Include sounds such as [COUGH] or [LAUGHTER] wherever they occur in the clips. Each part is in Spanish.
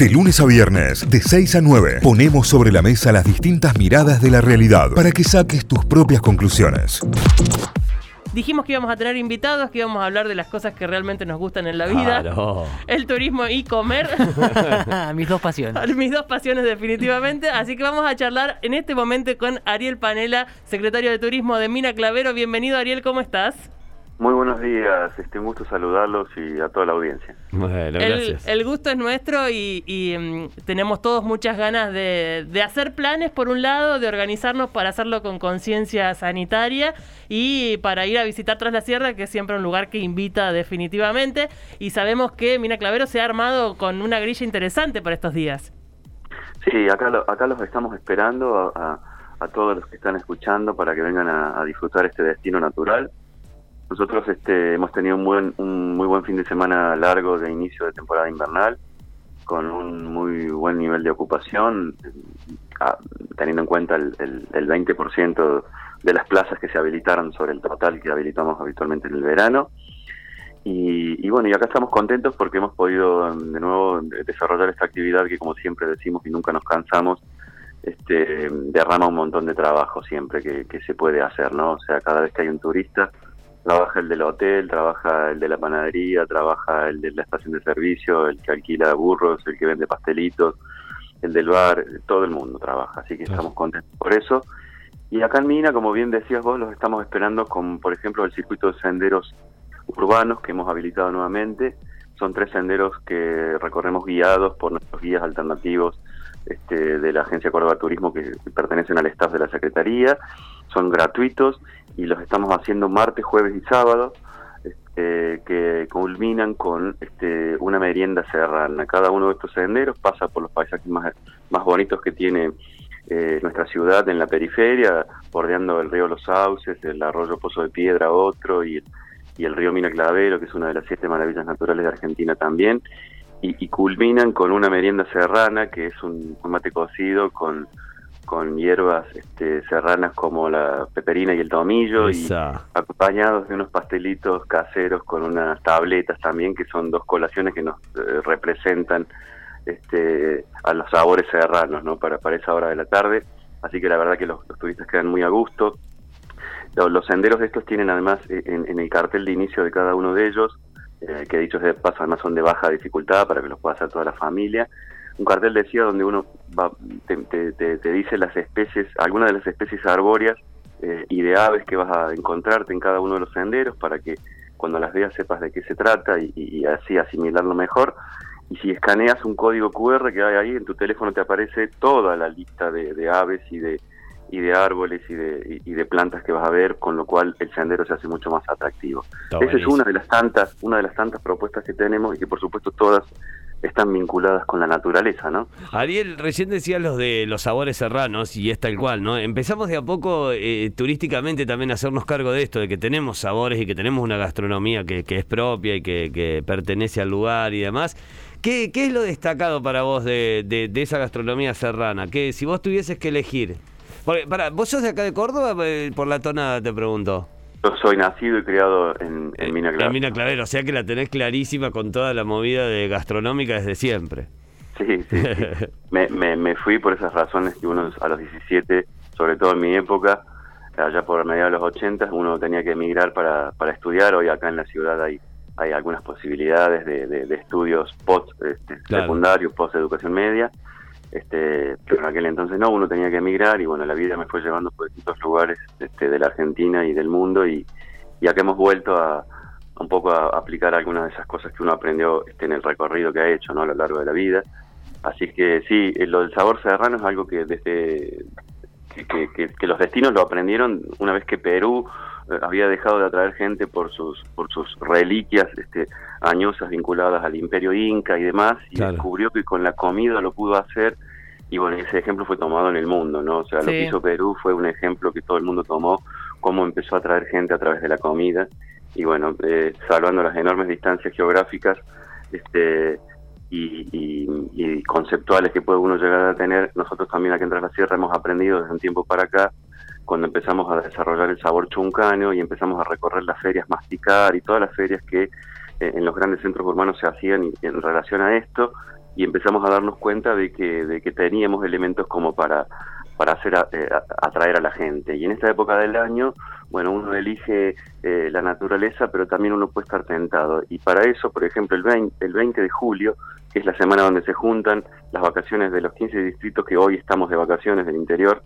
De lunes a viernes, de 6 a 9, ponemos sobre la mesa las distintas miradas de la realidad para que saques tus propias conclusiones. Dijimos que íbamos a tener invitados, que íbamos a hablar de las cosas que realmente nos gustan en la vida. Claro. El turismo y comer. [LAUGHS] Mis dos pasiones. [LAUGHS] Mis dos pasiones definitivamente. Así que vamos a charlar en este momento con Ariel Panela, secretario de Turismo de Mina Clavero. Bienvenido Ariel, ¿cómo estás? Muy buenos días, este, un gusto saludarlos y a toda la audiencia. Bueno, El, gracias. el gusto es nuestro y, y, mm, tenemos todos muchas ganas de, de hacer planes, por un lado, de organizarnos para hacerlo con conciencia sanitaria y para ir a visitar Tras la Sierra, que es siempre un lugar que invita definitivamente. Y sabemos que Mina Clavero se ha armado con una grilla interesante para estos días. Sí, acá, lo- acá los estamos esperando a, a- a todos los que están escuchando para que vengan a, a disfrutar este destino natural. Nosotros este, hemos tenido un, buen, un muy buen fin de semana largo de inicio de temporada invernal, con un muy buen nivel de ocupación, ah, teniendo en cuenta el, el, el 20% de las plazas que se habilitaron sobre el total que habilitamos habitualmente en el verano. Y, y bueno, y acá estamos contentos porque hemos podido de nuevo de- desarrollar esta actividad que como siempre decimos y nunca nos cansamos, este, derrama un montón de trabajo siempre que, que se puede hacer, ¿no? O sea, cada vez que hay un turista, trabaja el del hotel, trabaja el de la panadería, trabaja el de la estación de servicio, el que alquila burros, el que vende pastelitos, el del bar, todo el mundo trabaja, así que Claro. estamos contentos por eso. Y acá en Mina, como bien decías vos, los estamos esperando con, por ejemplo, el circuito de senderos urbanos que hemos habilitado nuevamente. Son tres senderos que recorremos guiados por nuestros guías alternativos este, de la Agencia Córdoba Turismo que pertenecen al staff de la Secretaría. Son gratuitos y los estamos haciendo martes, jueves y sábado, este, que culminan con este, una merienda serrana. Cada uno de estos senderos pasa por los paisajes más, más bonitos que tiene eh, nuestra ciudad en la periferia, bordeando el río Los Sauces, el arroyo Pozo de Piedra otro y, y el río Mina Clavero, que es una de las siete maravillas naturales de Argentina también, y, y culminan con una merienda serrana, que es un, un mate cocido con, con hierbas este, serranas como la peperina y el tomillo, y acompañados de unos pastelitos caseros con unas tabletas también, que son dos colaciones que nos eh, representan este, a los sabores serranos, ¿no? Para, para esa hora de la tarde. Así que la verdad que los, los turistas quedan muy a gusto. Los, los senderos estos tienen además eh, en, en el cartel de inicio de cada uno de ellos, eh, que dichos de paso además son de baja dificultad para que los pueda hacer toda la familia. Un cartel decía donde uno va, te, te- dice las especies, algunas de las especies arbóreas eh, y de aves que vas a encontrarte en cada uno de los senderos para que cuando las veas sepas de qué se trata y, así asimilarlo mejor. Y si escaneas un código QR que hay ahí, en tu teléfono te aparece toda la lista de, de aves y de, y de árboles y de, y, de plantas que vas a ver, con lo cual el sendero se hace mucho más atractivo. Está Esa es una de las tantas, una de las tantas propuestas que tenemos y que por supuesto todas están vinculadas con la naturaleza, ¿no? Ariel, recién decías los de los sabores serranos y es tal cual, ¿no? Empezamos de a poco eh, turísticamente también a hacernos cargo de esto, de que tenemos sabores y que tenemos una gastronomía que, es propia y que, que pertenece al lugar y demás. ¿Qué, qué es lo destacado para vos de, de- de esa gastronomía serrana? Que si vos tuvieses que elegir... Porque, para, ¿Vos sos de acá de Córdoba? Eh, Por la tonada te pregunto. Yo soy nacido y criado en, en Mina En Clara. Mina Clavero, o sea que la tenés clarísima con toda la movida de gastronómica desde siempre. Sí, sí, sí. [LAUGHS] me, me, me fui por esas razones que uno a los 17, sobre todo en mi época, allá por mediados de los 80, uno tenía que emigrar para, para estudiar. Hoy acá en la ciudad hay, hay algunas posibilidades de, de- de estudios post este, Claro. secundarios, post educación media. Este, pero en aquel entonces no, uno tenía que emigrar y bueno, la vida me fue llevando por distintos lugares este, de la Argentina y del mundo y, y acá hemos vuelto a, un poco a aplicar algunas de esas cosas que uno aprendió este, en el recorrido que ha hecho ¿no? a lo largo de la vida. Así que sí, eh, lo del sabor serrano es algo que desde que, que- que- los destinos lo aprendieron una vez que Perú había dejado de atraer gente por sus por sus reliquias este, añosas vinculadas al imperio inca y demás y Claro. descubrió que con la comida lo pudo hacer y bueno ese ejemplo fue tomado en el mundo no o sea lo que hizo Perú fue un ejemplo que todo el mundo tomó cómo empezó a atraer gente a través de la comida y bueno eh, salvando las enormes distancias geográficas este y, y- y conceptuales que puede uno llegar a tener, nosotros también aquí en Tras la Sierra hemos aprendido desde un tiempo para acá, cuando empezamos a desarrollar el sabor chuncano y empezamos a recorrer las ferias masticar y todas las ferias que eh, en los grandes centros urbanos se hacían en relación a esto, y empezamos a darnos cuenta de que, de que teníamos elementos como para, para hacer eh, atraer a la gente. Y en esta época del año, bueno, uno elige eh, la naturaleza, pero también uno puede estar tentado. Y para eso, por ejemplo, el 20, el 20 de julio, que es la semana donde se juntan las vacaciones de los 15 distritos que hoy estamos de vacaciones del interior,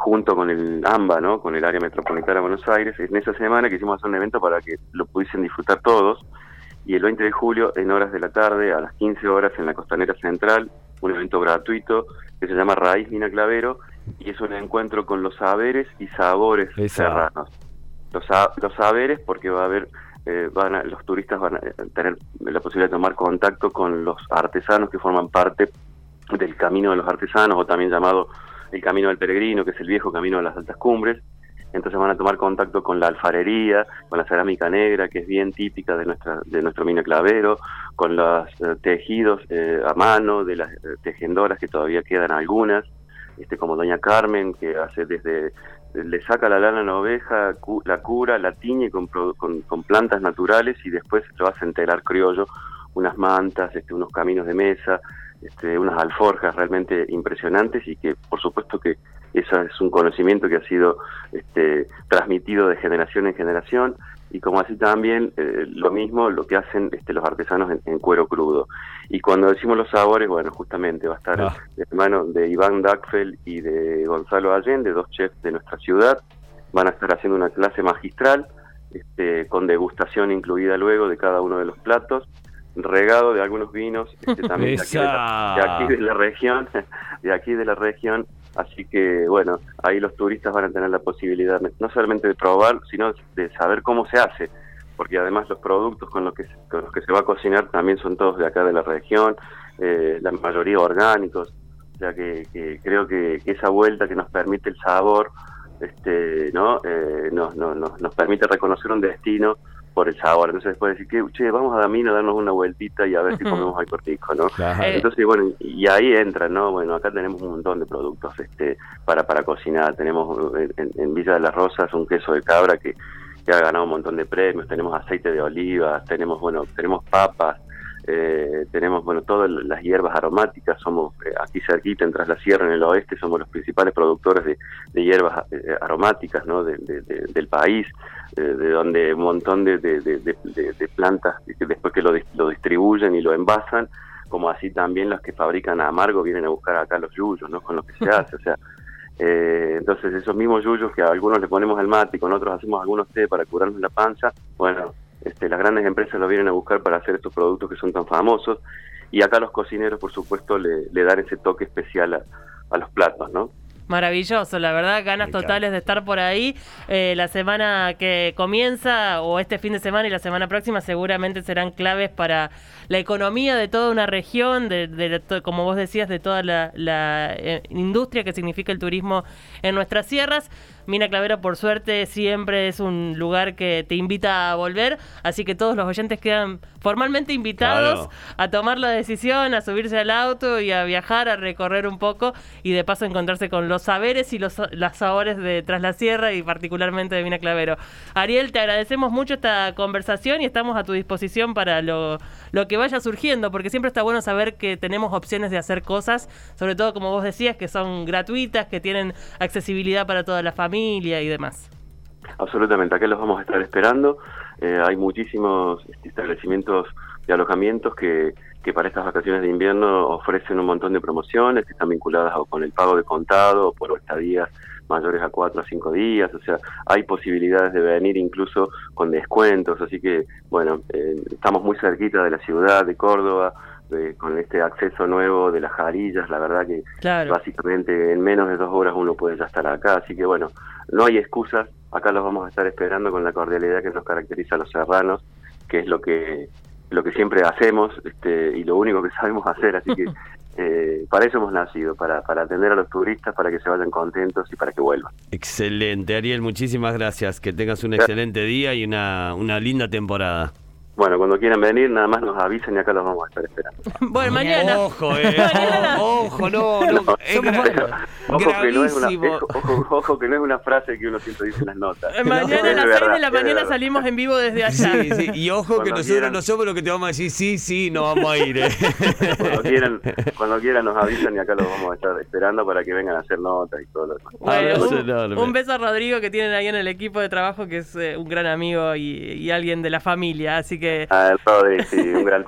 junto con el AMBA, ¿no? con el área metropolitana de Buenos Aires, en esa semana quisimos hacer un evento para que lo pudiesen disfrutar todos. Y el 20 de julio, en horas de la tarde, a las 15 horas, en la Costanera Central, un evento gratuito que se llama Raíz Mina Clavero, y es un encuentro con los saberes y sabores serranos. Los, los saberes, porque va a haber eh, van a, los turistas van a tener la posibilidad de tomar contacto con los artesanos que forman parte del camino de los artesanos o también llamado el Camino del Peregrino, que es el viejo camino de las altas cumbres. Entonces van a tomar contacto con la alfarería, con la cerámica negra, que es bien típica de nuestra de nuestro mina clavero, con los eh, tejidos eh, a mano de las eh, tejendoras, que todavía quedan algunas, este como Doña Carmen, que hace desde le saca la lana a la oveja, la cura, la tiñe con, con, con, plantas naturales y después lo hace enterar criollo, unas mantas, este, unos caminos de mesa, este, unas alforjas realmente impresionantes y que por supuesto que eso es un conocimiento que ha sido este, transmitido de generación en generación y como así también eh, lo mismo lo que hacen este, los artesanos en, cuero crudo. Y cuando decimos los sabores, bueno, justamente va a estar ah. de mano de Iván Dagfeld y de Gonzalo Allende, dos chefs de nuestra ciudad, van a estar haciendo una clase magistral este, con degustación incluida luego de cada uno de los platos regado de algunos vinos este, también de aquí de, la, región [LAUGHS] de aquí de la región. Así que bueno ahí los turistas van a tener la posibilidad no solamente de probar sino de saber cómo se hace. Porque además los productos con los que con los que se va a cocinar también son todos de acá de la región eh, la mayoría orgánicos. O sea que, creo que, esa vuelta que nos permite el sabor este no eh, nos, nos, nos permite reconocer un destino por el sabor. Entonces después decir, que, che, vamos a Damino a darnos una vueltita y a ver si comemos al cortico, ¿no? Entonces, bueno, y ahí entra, ¿no? Bueno, acá tenemos un montón de productos este para para cocinar. Tenemos en, Villa de las Rosas un queso de cabra que, que ha ganado un montón de premios. Tenemos aceite de oliva, tenemos, bueno, tenemos papas, eh, tenemos bueno todas las hierbas aromáticas, somos eh, aquí cerquita, en Tras la Sierra, en el oeste, somos los principales productores de, hierbas eh, aromáticas ¿no? del país, de donde un montón de, plantas, después que lo, lo, distribuyen y lo envasan, como así también los que fabrican amargo vienen a buscar acá los yuyos, ¿no? con lo que se hace, o sea, entonces esos mismos yuyos que a algunos le ponemos el mate y con otros hacemos algunos té para curarnos la panza, bueno, este, las grandes empresas lo vienen a buscar para hacer estos productos que son tan famosos y acá los cocineros, por supuesto, le, dan ese toque especial a, a los platos, ¿no? Maravilloso, la verdad, ganas totales de estar por ahí. Eh, la semana que comienza o este fin de semana y la semana próxima seguramente serán claves para la economía de toda una región, de, como vos decías, de toda la, eh, industria que significa el turismo en nuestras sierras. Mina Clavero, por suerte, siempre es un lugar que te invita a volver, así que todos los oyentes quedan formalmente invitados a tomar la decisión, a subirse al auto y a viajar, a recorrer un poco y de paso encontrarse con los saberes y los las sabores de Tras la Sierra y particularmente de Mina Clavero. Ariel, te agradecemos mucho esta conversación y estamos a tu disposición para lo, lo que vaya surgiendo, porque siempre está bueno saber que tenemos opciones de hacer cosas, sobre todo como vos decías, que son gratuitas, que tienen accesibilidad para toda la familia y demás. Absolutamente, acá los vamos a estar esperando. Eh, hay muchísimos establecimientos de alojamientos que, que para estas vacaciones de invierno ofrecen un montón de promociones que están vinculadas con el pago de contado o por estadías mayores a cuatro a cinco días, o sea, hay posibilidades de venir incluso con descuentos, así que, bueno, eh, estamos muy cerquita de la ciudad de Córdoba, con este acceso nuevo de las jarillas, la verdad que básicamente en menos de dos horas uno puede ya estar acá, así que bueno, no hay excusas, acá los vamos a estar esperando con la cordialidad que nos caracteriza a los serranos, que es lo que lo que siempre hacemos este, y lo único que sabemos hacer, así que [LAUGHS] eh, para eso hemos nacido, para, para atender a los turistas, para que se vayan contentos y para que vuelvan. Excelente, Ariel, muchísimas gracias, que tengas un excelente día y una, una linda temporada. Bueno, cuando quieran venir, nada más nos avisen y acá los vamos a estar esperando. [LAUGHS] Bueno, mañana. Ojo, eh. Ojo, no, no. [LAUGHS] Es gra- varios. Ojo que, no es una, ojo, ojo que no es una frase que uno siempre dice en las notas. Eh, Mañana a las 6 verdad, de la mañana salimos en vivo desde allá. Sí, sí. Y ojo que nosotros quieran. no somos los que te vamos a decir sí, sí, no vamos a ir. eh. Cuando quieran, cuando quieran nos avisan y acá los vamos a estar esperando para que vengan a hacer notas y todo lo demás. Bueno, un, beso a Rodrigo que tienen ahí en el equipo de trabajo, que es eh, un gran amigo y, y alguien de la familia. Así que Ah, el Rodri, sí, un gran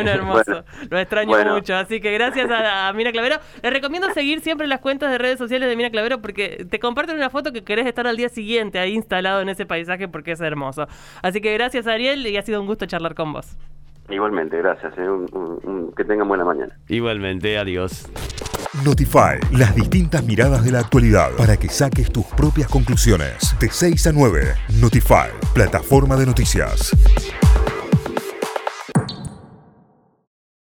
Un hermoso. Bueno, Lo extraño bueno. mucho. Así que gracias a, a Mina Clavero. Les recomiendo seguir siempre las cuentas de redes sociales de Mina Clavero porque te comparten una foto que querés estar al día siguiente ahí instalado en ese paisaje porque es hermoso. Así que gracias, Ariel, y ha sido un gusto charlar con vos. Igualmente, gracias. eh, un- un- un- que tengan buena mañana. Igualmente, adiós. Notify, las distintas miradas de la actualidad para que saques tus propias conclusiones. De 6 a 9, Notify, plataforma de noticias.